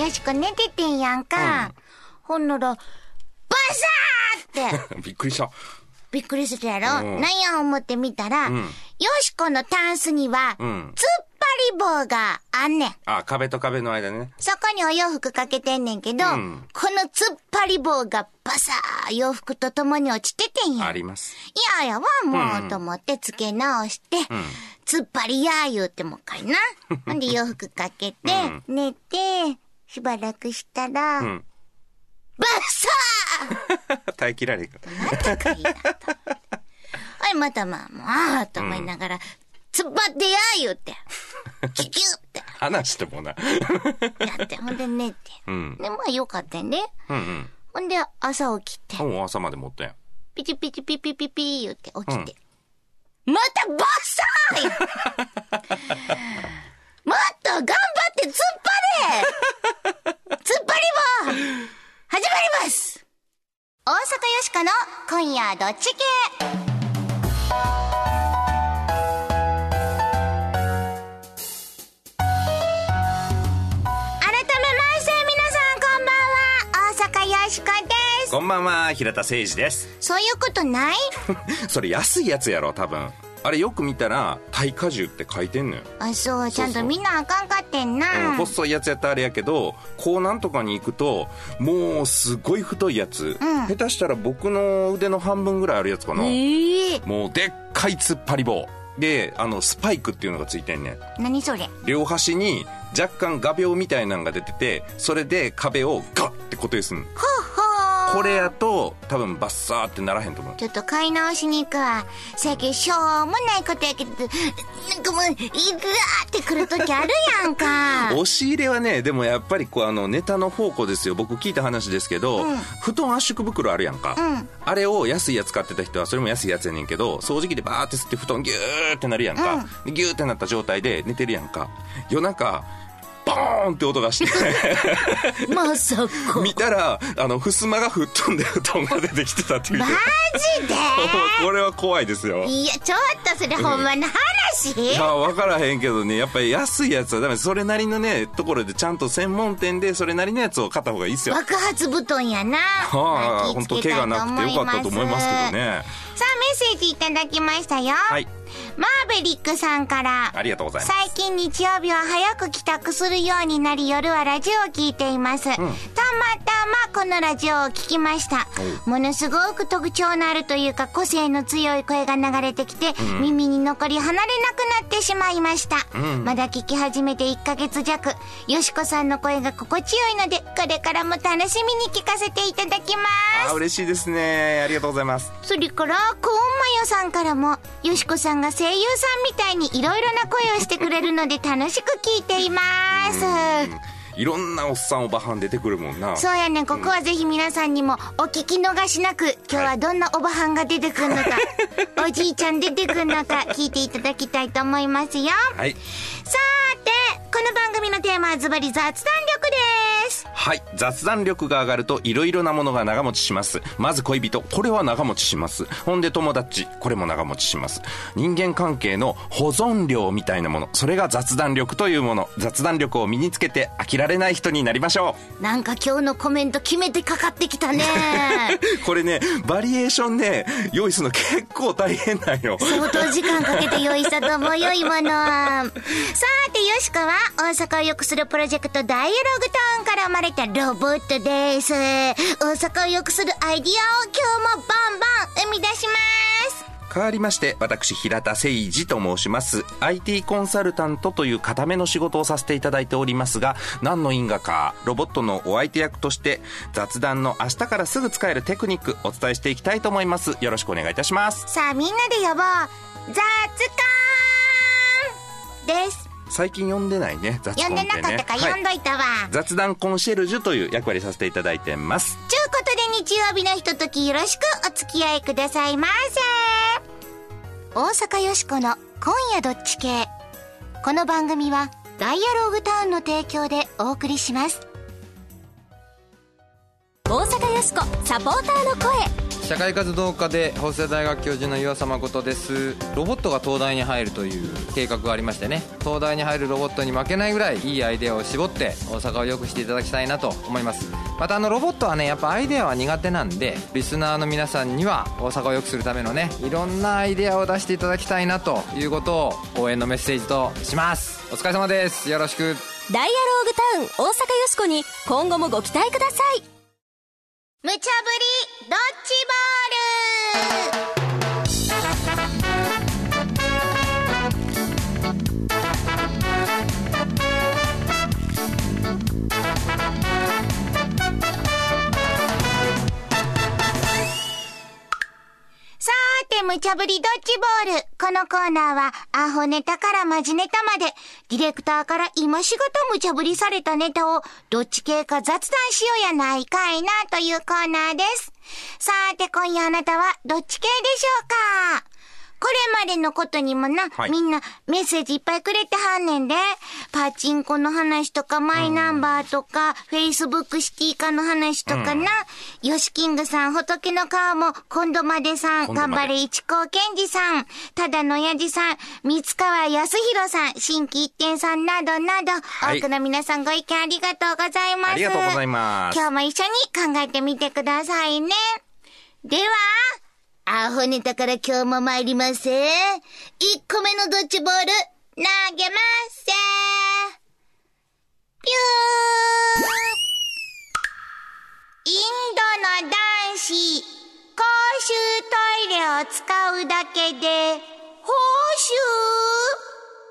よしこ寝ててんやんか。ほんなら、バサーって、びっくりした。びっくりするやろ、うんなんや思ってみたら、よしこのタンスには、うん突っ張り棒があんねん。あ、壁と壁の間ね。そこにお洋服かけてんねんけど、うんこの突っ張り棒がバサー洋服と共に落ちててんや。あります。いややわ、もう、うんと思って付け直して、突っ張りやー言うてもう一回な。ほんで洋服かけて、うん寝て、しばらくしたら、うん。バッサ 耐え切られへんかった。ーなんかいいなと。はい、またまあ、もう、あーと思いながら、突っ張ってやー言うて、キュキュって話してもな。やって、ほんで寝て。うん。で、まあよかったんで、うんうん。ほんで朝起きて、もう朝まで持ったやん。ピチピチピピピピ言って起きて。またバッサーよもっと頑張って突っ張れ突っ張り棒始まります。大阪よしかの今夜どっち系？改めまして皆さんこんばんは。大阪よしこです。こんばんは、平田誠二です。そういうことない？それ安いやつやろ、多分。あれよく見たら、耐荷重って書いてんのよ。あ、そう、ちゃんとみんなあかんかってんな。うん、細いやつやったらあれやけど、こうなんとかに行くと、もうすごい太いやつ。うん下手したら僕の腕の半分ぐらいあるやつかな。ええもうでっかい突っ張り棒。で、あの、スパイクっていうのがついてんねん。何それ？両端に若干画鋲みたいなのが出てて、それで壁をガッて固定すんの。ほほーこれやと、多分バッサーってならへんと思う。ちょっと買い直しに行くわ。せやけど、しょうもないことやけど、なんかもう、いぐわーってくるときあるやんか。押し入れはね、でもやっぱりこうあのネタの宝庫ですよ。僕聞いた話ですけど、うん布団圧縮袋あるやんか、うんあれを安いやつ買ってた人はそれも安いやつやねんけど、掃除機でバーって吸って布団ギューってなるやんか。でギューってなった状態で寝てるやんか。夜中、ボーンって音がして、まさか。見たら、あの、襖が吹っ飛んで布団が出てきてたっていう。マジで？これは怖いですよ。いや、ちょっとそれほんまの話？いや、わからへんけどね、やっぱり安いやつはダメ。それなりのね、ところでちゃんと専門店でそれなりのやつを買った方がいいですよ。爆発布団やな。はあ、気本当怪我なくてよかったと思いますけど。ね。さあ、メッセージいただきましたよ。はい。マーベリックさんから。ありがとうございます。最近日曜日は早く帰宅するようになり夜はラジオを聞いています。たまたまこのラジオを聞きました。ものすごく特徴のあるというか個性の強い声が流れてきて、耳に残り離れなくなってしまいました。まだ聞き始めて1ヶ月弱。よしこさんの声が心地よいので、これからも楽しみに聞かせていただきますあ、。嬉しいですね。ありがとうございます。それから、コーンマヨさんからも、よしこさんが声優さんみたいにいろいろな声をしてくれるので楽しく聞いています。いろんなおっさんおばはん出てくるもんな。そうやねん、ここはぜひ皆さんにもお聞き逃しなく、今日はどんなおばはんが出てくるのか、おじいちゃん出てくるのか、聞いていただきたいと思いますよ。はい。さて、この番組のテーマはズバリ雑談力です。はい。雑談力が上がるといろいろなものが長持ちします。まず恋人。これは長持ちします。ほんで友達。これも長持ちします。人間関係の保存量みたいなもの。それが雑談力というもの。雑談力を身につけて飽きられない人になりましょなんか今日のコメント決めてかかってきたね。う。これね、バリエーションね、用意するの結構大変なんよ。相当時間かけて用意したと思うよ、今の。さて、よしこは大阪を良くするプロジェクトダイアログタウンから生まれたロボットです。大阪を良くするアイディアを今日もバンバン生み出します。変わりまして、私、平田誠二と申します。IT コンサルタントという固めの仕事をさせていただいておりますが、何の因果か、ロボットのお相手役として、雑談の明日からすぐ使えるテクニック、お伝えしていきたいと思います。よろしくお願いいたします。さあ、みんなで呼ぼう。雑感です。最近読んでないね、雑呼ん談ってね。でなかったかはい呼んどいたわ。雑談コンシェルジュという役割させていただいてます。ちゅうことで日曜日のひとときよろしくお付き合いくださいませ。大阪よしこの今夜どっち系。この番組はダイアログタウンの提供でお送りします。大阪よしこサポーターの声社会活動家で法政大学教授の岩佐誠です。ロボットが東大に入るという計画がありましてね。東大に入るロボットに負けないぐらいいいアイデアを絞って大阪を良くしていただきたいなと思います。またあのロボットはねやっぱアイデアは苦手なんでリスナーの皆さんには大阪を良くするためのねいろんなアイデアを出していただきたいなということを応援のメッセージとします。お疲れ様です。よろしく。ダイアローグタウン大阪よしこに今後もご期待ください。無茶ぶりドッジボール。て、無茶ぶりドッジボール。このコーナーは、アホネタからマジネタまで、ディレクターから今しがた無茶ぶりされたネタを、どっち系か雑談しようやないかいな、というコーナーです。さーて、今夜あなたは、どっち系でしょうか？これまでのことにもな、はいみんなメッセージいっぱいくれてはんねんで。パチンコの話とか、マイナンバーとか、フェイスブックシティ化の話とかな。ヨシキングさん、仏の顔も、今度までさん、頑張れ一高健二さん、ただの親父さん、三川康弘さん、新規一点さんなどなど、はい多くの皆さんご意見ありがとうございます。ありがとうございます今日も一緒に考えてみてくださいね。では、アホネタから今日も参ります。1個目のドッジボール、投げます。ピューインドの男子、公衆トイレを使うだけで、報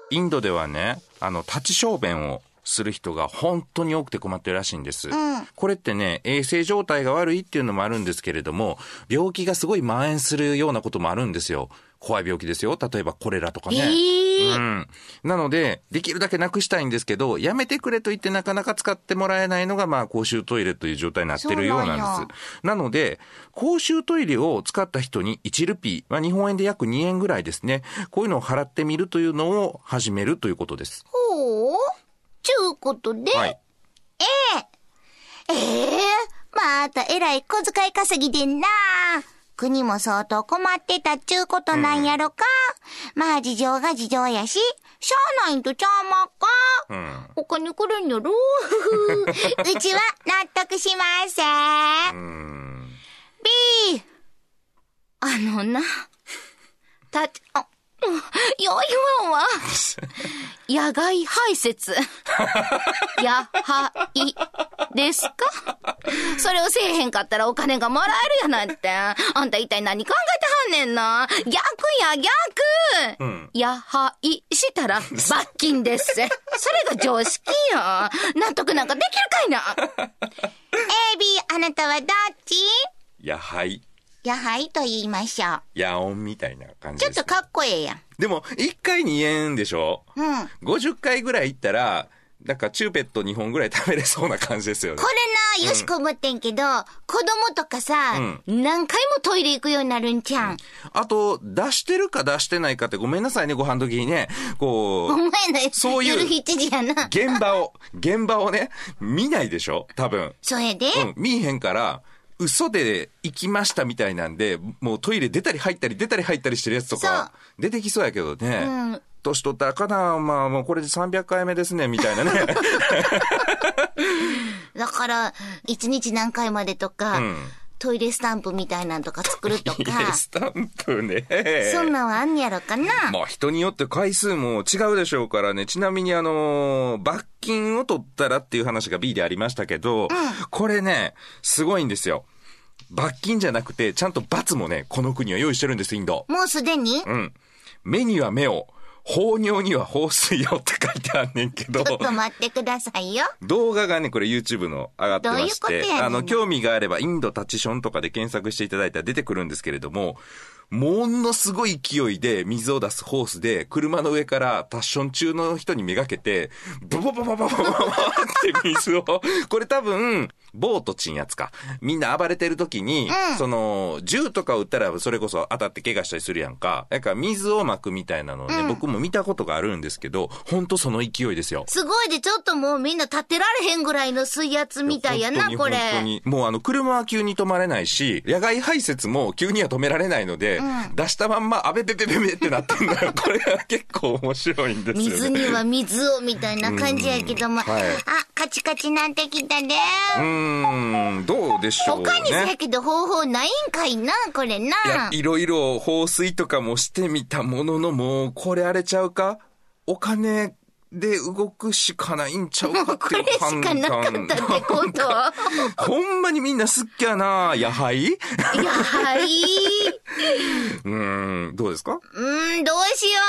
インドではね、あの、立ち小便をする人が本当に多くて困ってるらしいんです。これってね、衛生状態が悪いっていうのもあるんですけれども、病気がすごい蔓延するようなこともあるんですよ。怖い病気ですよ。例えばコレラとかね。えうん。なので、できるだけなくしたいんですけど、やめてくれと言ってなかなか使ってもらえないのが、まあ、公衆トイレという状態になってるようなんです。なので、公衆トイレを使った人に1ルピー、まあ、日本円で約2円ぐらいですね。こういうのを払ってみるというのを始めるということです。ほうちゅうことで、はい。ええまたえらい小遣い稼ぎでんな。国も相当困ってたっちゅうことなんやろか。まあ事情が事情やし、しゃあないとちゃうまっか。うん。お金来るんやろ うちは納得しません。うん。B! あのな、た、あ、よいわんわ。野外排泄。やはい、ですか？それをせえへんかったらお金がもらえるやなんて。あんた一体何考えてはんねんな。逆や逆、うんやはいしたら 罰金です。それが常識や。納得なんかできるかいな。A、B、あなたはどっち？やはい。やはいと言いましょう。やおんみたいな感じ。ちょっとかっこええやん。でも、1回2円でしょ？うん。こ ?50 回ぐらい行ったら、なんかチューペット2本ぐらい食べれそうな感じですよね。れな、よしこ思ってんけど、子供とかさ、何回もトイレ行くようになるんちゃうん？あと、出してるか出してないかってごめんなさいね、ご飯時にね。こおう、前のそういう夜7時やな。現場を、現場をね、見ないでしょ？多分。それで、うん、見えへんから、嘘で行きましたみたいなんで、もうトイレ出たり入ったり出たり入ったりしてるやつとか、出てきそうやけどね。うん年取ったらかな、まあもうこれで300回目ですね、みたいなね。だから、1日何回までとか、うんトイレスタンプみたいなんとか作るといいか、スタンプね。そんなんはあんねやろかな。まあ人によって回数も違うでしょうからね。ちなみにあのー罰金を取ったらっていう話が B でありましたけど、これね、すごいんですよ。罰金じゃなくて、ちゃんと罰もね、この国は用意してるんです、インド。もうすでに、うん。目には目を、放尿には放水をって書いてあんねんけど。ちょっと待ってくださいよ。動画がね、これ YouTube の上がってましどういうことやねて、んあの、興味があれば、インドタチションとかで検索していただいたら出てくるんですけれども、ものすごい勢いで水を出すホースで、車の上からタッション中の人にめがけて、ボボボボボボボボって水を、これ多分、ボートチンやつか。みんな暴れてる時に、その、銃とか撃ったらそれこそ当たって怪我したりするやんか。だか水を撒くみたいなのをね、僕も見たことがあるんですけど、ほんとその勢いですよ。すごいで、ちょっともうみんな立てられへんぐらいの水圧みたいやな、これ。本当にもうあの、車は急に止まれないし、野外排泄も急には止められないので、出したまんま、あべべべべべってなってんだよ。これは結構面白いんですよね。水には水をみたいな感じやけども。はいあ、カチカチなってきたで。うーん、どうでしょうね。他にせやけど方法ないんかいな、これな。いや、いろいろ放水とかもしてみたものの、もう、これあれちゃうか？お金で動くしかないんちゃうかっていうこれしかなかったってこと？ほんまにみんな好きやなやはいいや、はい。うーん、どうですか？うーん、どうしよ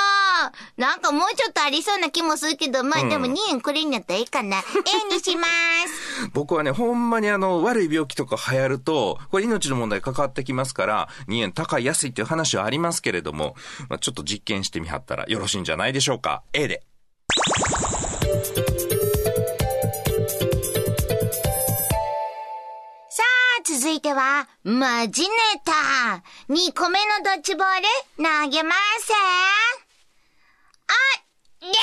う。なんかもうちょっとありそうな気もするけど、まあでも2円これになったらいいかな。A にします。僕はね、ほんまにあの、悪い病気とか流行ると、これ命の問題関わってきますから、2円高い安いっていう話はありますけれども、まあ、ちょっと実験してみはったらよろしいんじゃないでしょうか。A で。さあ、続いては、マジネタ。2個目のドッジボール、投げます。あっ、りゃー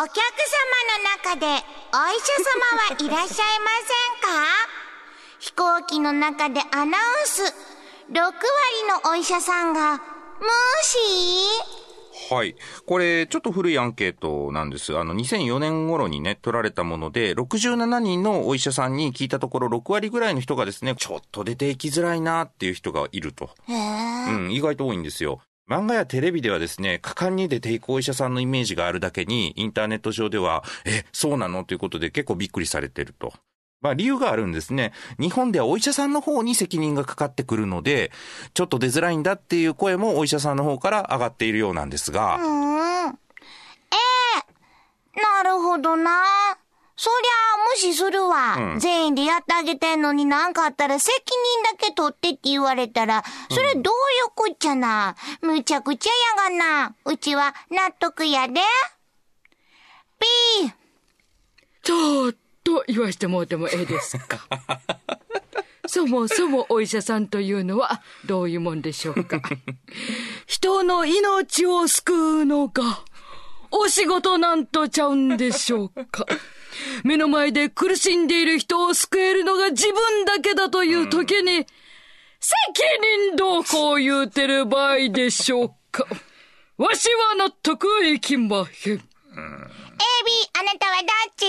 お客様の中で、お医者様はいらっしゃいませんか？飛行機の中でアナウンス。6割のお医者さんが、無視はい。これ、ちょっと古いアンケートなんです。あの、2004年頃にね、取られたもので、67人のお医者さんに聞いたところ、6割ぐらいの人がですね、ちょっと出ていきづらいなっていう人がいると。へーうん、意外と多いんですよ。漫画やテレビではですね、果敢に出ていくお医者さんのイメージがあるだけに、インターネット上では、え、そうなの？ということで結構びっくりされてると。まあ理由があるんですね。日本ではお医者さんの方に責任がかかってくるので、ちょっと出づらいんだっていう声もお医者さんの方から上がっているようなんですが、うーん。ええなるほどな。そりゃあ、無視するわ。うん全員でやってあげてんのになんかあったら責任だけ取ってって言われたら、それどういうこっちゃな。むちゃくちゃやがな。うちは納得やで。ピー。ちょっと言わしてもうてもええですか？そもそもお医者さんというのはどういうもんでしょうか？人の命を救うのがお仕事なんとちゃうんでしょうか？目の前で苦しんでいる人を救えるのが自分だけだという時に、責任どうこう言うてる場合でしょうか？わしは納得いきまへん。A、B、あなたはどっち？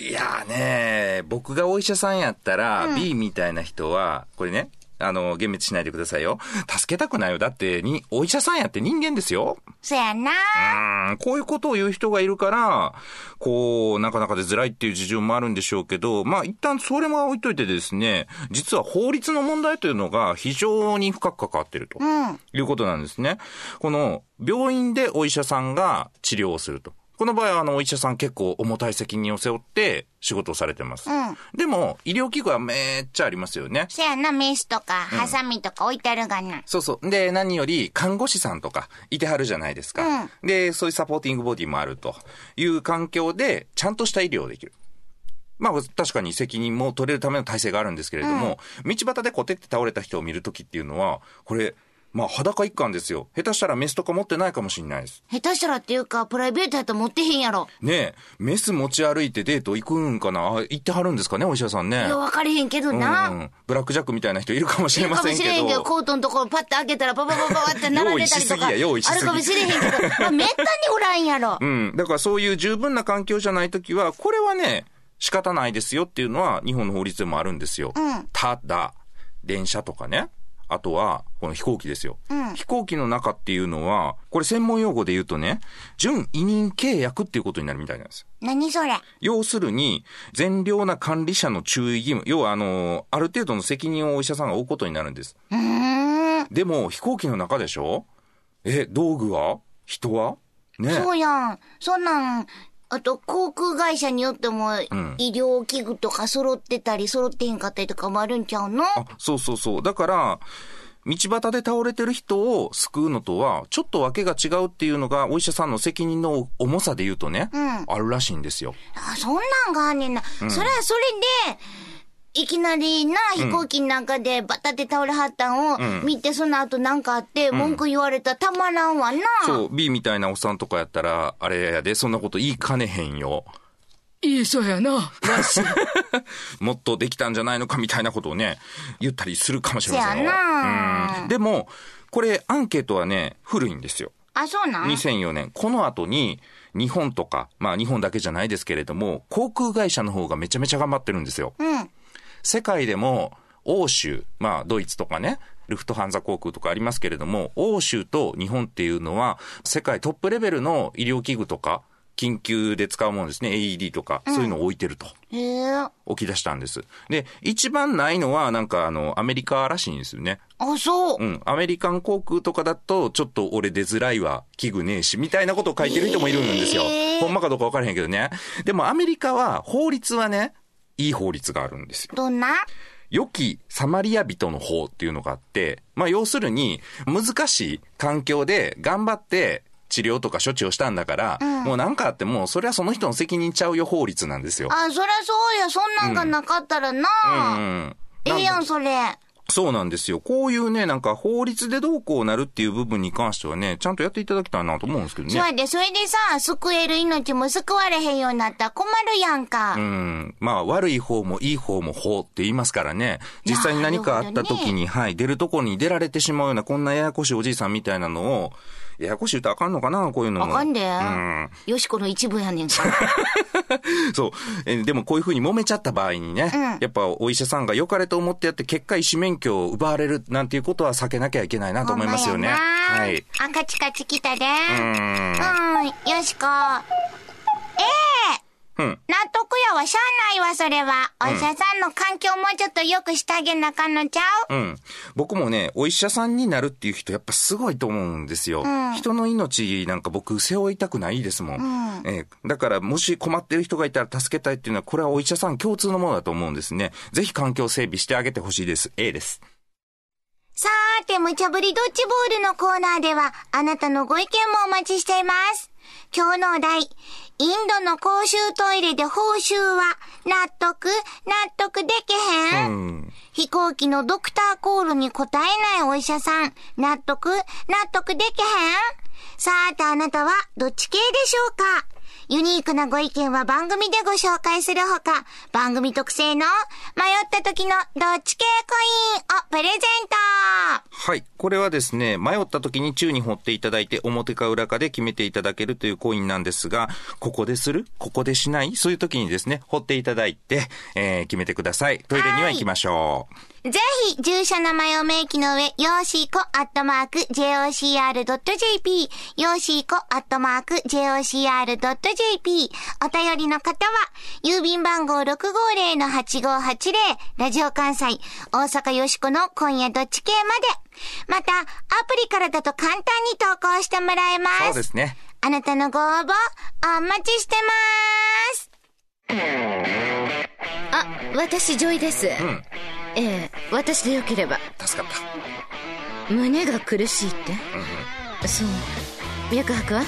いやーね僕がお医者さんやったら、B みたいな人は、これね、あの、幻滅しないでくださいよ。助けたくないよ。だって、に、お医者さんやって人間ですよ。そやな。うーん、こういうことを言う人がいるから、こう、なかなか出づらいっていう事情もあるんでしょうけど、まあ一旦それも置いといてですね、実は法律の問題というのが非常に深く関わっていると。うん。いうことなんですね。この、病院でお医者さんが治療をすると。この場合は、あの、お医者さん結構重たい責任を背負って仕事をされてます。うんでも、医療器具はめっちゃありますよね。そやな、メスとか、ハサミとか置いてあるがな。そうそう。で、何より、看護師さんとか、いてはるじゃないですか。で、そういうサポーティングボディもあるという環境で、ちゃんとした医療をできる。まあ、確かに責任も取れるための体制があるんですけれども、道端でコテって倒れた人を見るときっていうのは、これ、まあ、裸一貫ですよ。下手したらメスとか持ってないかもしれないです。下手したらっていうか、プライベートやったら持ってへんやろ。ねえ、メス持ち歩いてデート行くんかな？あ行ってはるんですかね、お医者さんね。いや、分かれへんけどうな。ん。ブラックジャックみたいな人いるかもしれいるかもませんけど。しれへんけど、コートのところパッて開けたら、パパパパパって並んでたりとか。用意しすぎや用意しすぎあるかもしれへんけど、まあ、めったにおらんやろ。うん。だからそういう十分な環境じゃないときは、これはね、仕方ないですよっていうのは日本の法律でもあるんですよ。うんただ、電車とかね。あとは、この飛行機ですよ。うん飛行機の中っていうのは、これ専門用語で言うとね、準委任契約っていうことになるみたいなんです。何それ？要するに、善良な管理者の注意義務。要は、あの、ある程度の責任をお医者さんが負うことになるんです。でも、飛行機の中でしょ？え、道具は？人は？ねそうやん。そんなん、あと、航空会社によっても、医療器具とか揃ってたり、揃ってへんかったりとかもあるんちゃうの？あ、そうそうそう。だから、道端で倒れてる人を救うのとは、ちょっと訳が違うっていうのが、お医者さんの責任の重さで言うとね、あるらしいんですよ。あ、そんなんがあんねんな。それはそれで、いきなりな、飛行機の中でバタって倒れはったんを見て、その後なんかあって、文句言われたらたまらんわな。そう、B みたいなおっさんとかやったら、あれやで、そんなこと言いかねへんよ。いいそうやな。もっとできたんじゃないのかみたいなことをね、言ったりするかもしれませんよ。せやなうんでも、これアンケートはね、古いんですよ。あ、そうなん？2004年。この後に、日本とか、まあ日本だけじゃないですけれども、航空会社の方がめちゃめちゃ頑張ってるんですよ。うん。世界でも、欧州、まあドイツとかね、ルフトハンザ航空とかありますけれども、欧州と日本っていうのは、世界トップレベルの医療器具とか、緊急で使うものですね、AED とか、そういうのを置いてると。へえ。起き出したんです。で、一番ないのは、なんかあの、アメリカらしいんですよね。あ、そうう。ん。アメリカン航空とかだと、ちょっと俺出づらいわ、器具ねえし、みたいなことを書いてる人もいるんですよ。へーほんまかどうか分からへんけどね。でもアメリカは、法律はね、いい法律があるんですよ。どんな？良きサマリア人の法っていうのがあって、まあ要するに、難しい環境で頑張って、治療とか処置をしたんだから、もう何かあっても、それはその人の責任ちゃうよ法律なんですよ。あ、そりゃそうや。そんなんがなかったらな。うん。ええやん、それ。そうなんですよ。こういうね、なんか法律でどうこうなるっていう部分に関してはね、ちゃんとやっていただきたいなと思うんですけどね。そうやで、それでさ、救える命も救われへんようになったら困るやんか。うん。まあ、悪い方もいい方も法って言いますからね。実際に何かあった時に、はい、出るとこに出られてしまうような、こんなややこしいおじいさんみたいなのを、ややこしい言うとあかんのかな、こういうのも。あかんで。うん。よしこの一部やねんか。そう。えでもこういう風に揉めちゃった場合にね、うんやっぱお医者さんが良かれと思ってやって結果医師免許を奪われるなんていうことは避けなきゃいけないなと思いますよね。はい。あ、カチカチ来たで。ううん。ん。よしこ。ええうん。納得やわ、しゃあないわ、それは。お医者さんの環境もうちょっと良くしてあげなあかんのちゃう？うん。僕もね、お医者さんになるっていう人やっぱすごいと思うんですよ。ん人の命なんか僕背負いたくないですもん。ええだからもし困ってる人がいたら助けたいっていうのは、これはお医者さん共通のものだと思うんですね。ぜひ環境整備してあげてほしいです。A です。さーて、無茶ぶりドッジボールのコーナーでは、あなたのご意見もお待ちしています。今日のお題、インドの公衆トイレで報酬は、納得。納得できへん、うん。飛行機のドクターコールに答えないお医者さん、納得。納得できへん？さーてあなたはどっち系でしょうか？ユニークなご意見は番組でご紹介するほか、番組特製の迷った時のどっち系コインをプレゼントはい。これはですね、迷った時に宙に掘っていただいて、表か裏かで決めていただけるというコインなんですが、ここでする？ここでしない？そういう時にですね、掘っていただいて、えー決めてください。トイレには行きましょう。ぜひ、住所名前を明記の上、よーしーこアットマーク jocr.jp、よーしーこアットマーク jocr.jp、お便りの方は、郵便番号650-8580、ラジオ関西、大阪よしこの今夜どっち系まで。また、アプリからだと簡単に投稿してもらえます。そうですね。あなたのご応募、お待ちしてます。あ、私、ジョイです。んええ私でよければ。助かった。胸が苦しいって、そう。脈拍は？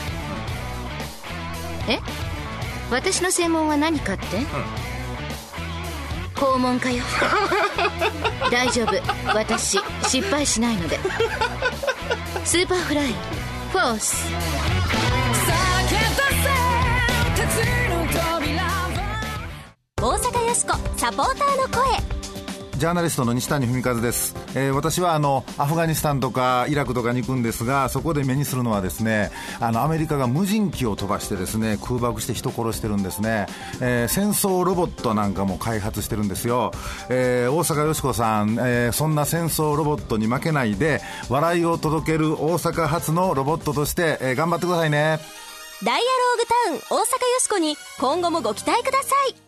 え？私の専門は何かって、肛門かよ。大丈夫。私、失敗しないので。スーパーフライ、フォース。大阪よしこサポーターの声。ジャーナリストの西谷文和です、えー私はあのアフガニスタンとかイラクとかに行くんですがそこで目にするのはですねあのアメリカが無人機を飛ばしてですね空爆して人殺してるんですね、えー戦争ロボットなんかも開発してるんですよ、えー大阪よしこさん、えーそんな戦争ロボットに負けないで笑いを届ける大阪発のロボットとして、えー頑張ってくださいね。ダイアローグタウン大阪よしこに今後もご期待ください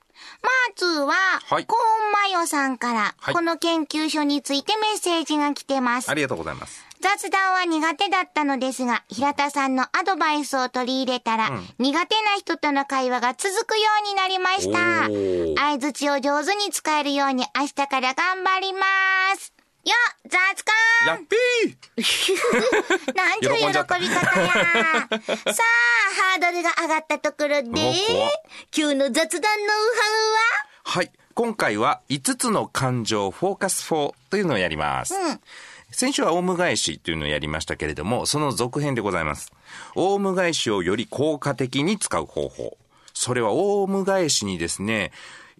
まずは、はいコーンマヨさんから、はいこの研究所についてメッセージが来てますありがとうございます。雑談は苦手だったのですが、平田さんのアドバイスを取り入れたら、苦手な人との会話が続くようになりました。相づちを上手に使えるように明日から頑張ります。よ雑やっ感ぴー なんちゅう喜び方や。さあ、ハードルが上がったところで、今日の雑談ノウはい。今回は5つの感情フォーカス4というのをやります。先週はオウム返しというのをやりましたけれども、その続編でございます。オウム返しをより効果的に使う方法。それはオウム返しにですね、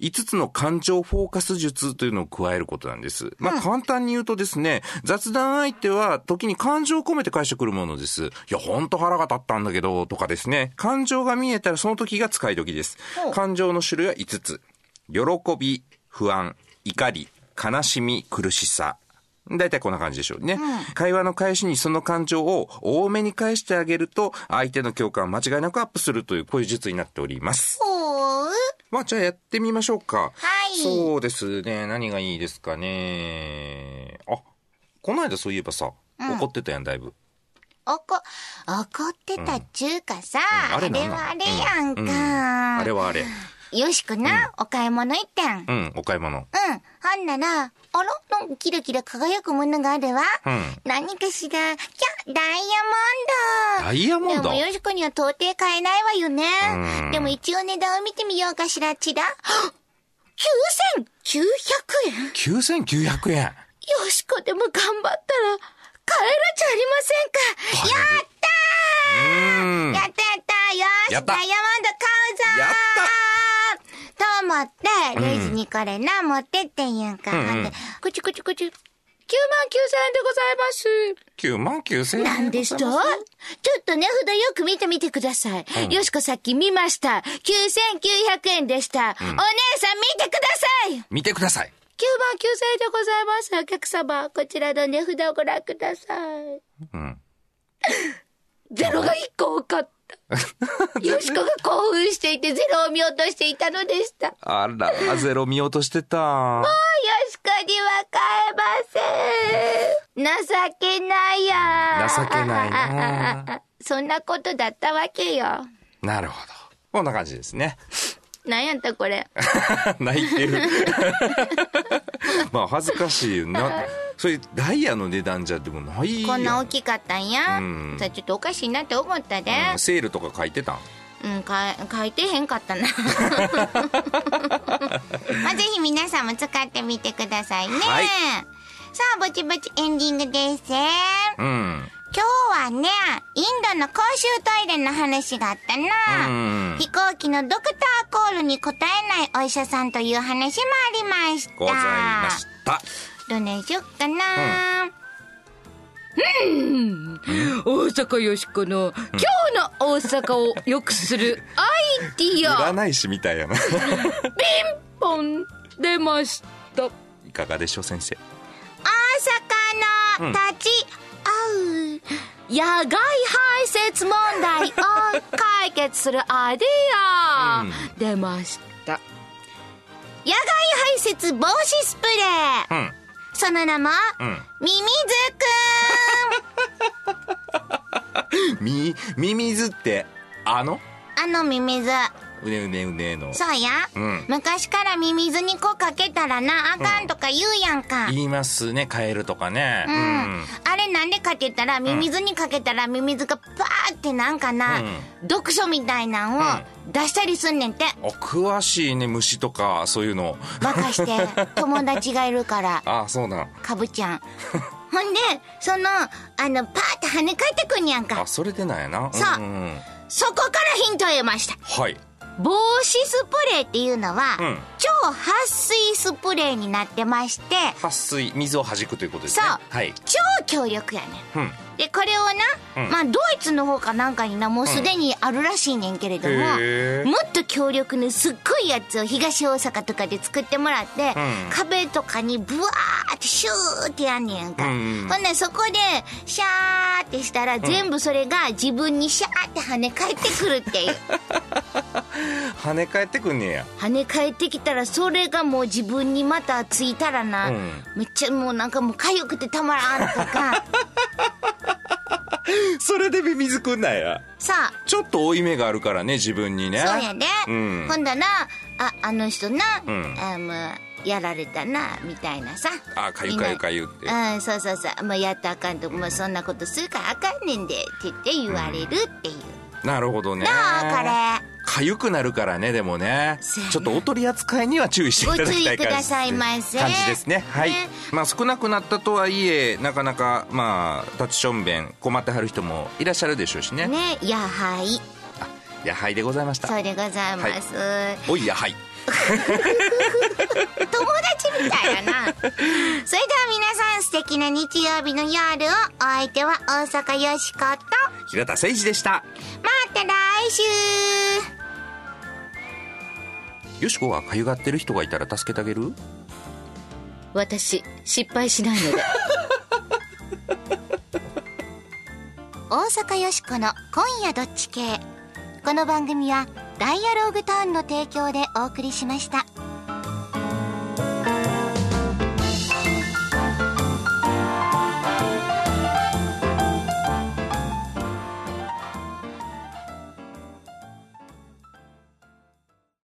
5つの感情フォーカス術というのを加えることなんです。まあ簡単に言うとですね、雑談相手は時に感情を込めて返してくるものです。いや、ほんと腹が立ったんだけど、とかですね。感情が見えたらその時が使い時です。感情の種類は5つ。喜び、不安、怒り、悲しみ、苦しさ。だいたいこんな感じでしょうね。会話の返しにその感情を多めに返してあげると、相手の共感を間違いなくアップするという、こういう術になっております。まあ、じゃあやってみましょうか。はいそうですね。何がいいですかね。あ、この間そういえばさ、怒ってたやん、だいぶ。おこ、怒ってたっちゅうかさ、うんあれあれはあれやんか。うんうんあれはあれ。よしくな、お買い物行ったん。うん。うん、お買い物。ほんなら、あらなんかキラキラ輝くものがあるわ。うん何かしら、キャ、ダイヤモンド。ダイヤモンド？でも、よしこには到底買えないわよねうん。でも一応値段を見てみようかしら、ちら。9900円 ?9900 円。よしこでも頑張ったら、買えるじゃありませんか。やったーうん。やったやったよーしダイヤモンド買うぞーやと思って、レジにこれな、持ってってんやんか。うんうんほんで、くちゅくちゅくちゅ。9万9000円でございます？9万9000円。なんですとちょっと値札よく見てみてください。よしこさっき見ました。9900円でした。お姉さん見てください見てください。9万9000円でございます。お客様、こちらの値札をご覧ください。うん。ゼロが1個多かった。いてゼロを見落としていたのでした。あら、ゼロ見落としてた。よしこには買えません。情けないや。情けないな。そんなことだったわけよ。なるほど。こんな感じですね。なんやったこれ。泣いてる。まあ、恥ずかしいよな。それ、ダイヤの値段じゃでもないよ。こんな大きかったんや。うんさちょっとおかしいなって思ったで。うんセールとか書いてたんうん、か書いてへんかったな。まあ、ぜひ皆さんも使ってみてくださいね。はいさあ、ぼちぼちエンディングです。うん。今日はね、インドの公衆トイレの話があったな。うん飛行機のドクターコールに答えないお医者さんという話もありました。ございました。どれしよっかな、大阪よしこの今日の大阪を良くするアイディア。占い師みたいやな。ポン出ました。いかがでしょう、先生？大阪の立ち会う、野外排泄問題を解決するアイディア、うん。出ました。野外排泄防止スプレー、うん。その名も、うん。ミミズ み、ミミズって、あの？くんあのミミズうねうねうねの。そうや、うん。昔からミミズにこうかけたらなあかんとか言うやんか、言いますね、カエルとかね。うん。あれなんでかって言ったらミミズにかけたらミミズがパーってなんかな、毒素みたいなんを出したりすんねんて、お詳しいね、虫とか、そういうの。バカして 友達がいるから。あ、そうなん。かぶちゃん。ほんでそのあのパーって跳ね返ってくんやんか。あ、それでなんやな。そう。んんん。そこからヒントを得ました。はい。防止スプレーっていうのは、うん。超撥水スプレーになってまして撥水水を弾くということですね。そう。はい。超強力やねん。うん。でこれをな、うん。まあドイツの方かなんかになもうすでにあるらしいねんけれども、へー。もっと強力なすっごいやつを東大阪とかで作ってもらって、うん。壁とかにブワーってシューってやんねやんか、うん。ほんならそこでシャーってしたら全部それが自分にシャーって跳ね返ってくるっていう 跳ね返ってくんねや。跳ね返ってきたらそれがもう自分にまたついたらな、うん。めっちゃもうなんかもう痒くてたまらんとか。それで水くんなんや。さあ。ちょっと負い目があるからね自分にね。そうやで、うん。ほんだなああの人な、うん。あもうやられたなみたいなさ。あかゆかゆかゆって。うんそうそうそう。もうやったらあかんともうそんなことするからあかんねんでって言って言われるっていう、なるほどね。なあこれかゆくなるからねでもね。ちょっとお取り扱いには注意していただきたいご注意くださいませ。感じですね。はい。ね。まあ少なくなったとはいえなかなかまあ立ちしょんべん困ってはる人もいらっしゃるでしょうしね。ねやはい。やはいでございました。そうでございます、おいやはい。友達みたいだな。それでは皆さん素敵な日曜日の夜を。お相手は大阪よしこと。平田誠二でした。また来週よしこはかゆがってる人がいたら助けてあげる？私失敗しないので。大阪よしこの「今夜どっち系」この番組は「ダイアローグタウン」の提供でお送りしました。